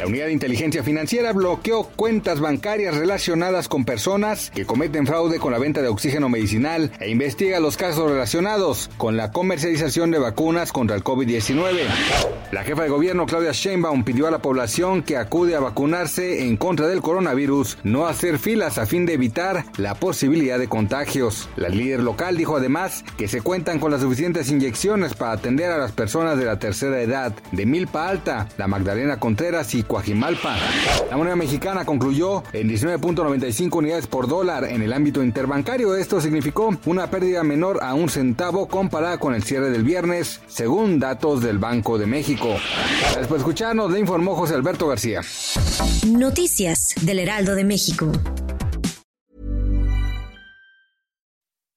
La Unidad de Inteligencia Financiera bloqueó cuentas bancarias relacionadas con personas que cometen fraude con la venta de oxígeno medicinal e investiga los casos relacionados con la comercialización de vacunas contra el COVID-19. La jefa de gobierno Claudia Sheinbaum pidió a la población que acude a vacunarse en contra del coronavirus no hacer filas a fin de evitar la posibilidad de contagios. La líder local dijo además que se cuentan con las suficientes inyecciones para atender a las personas de la tercera edad de Milpa Alta, la Magdalena Contreras y Coajimalpa. La moneda mexicana concluyó en 19.95 unidades por dólar en el ámbito interbancario. Esto significó una pérdida menor a un centavo comparada con el cierre del viernes, según datos del Banco de México. Después de escucharnos, le informó José Alberto García. Noticias del Heraldo de México.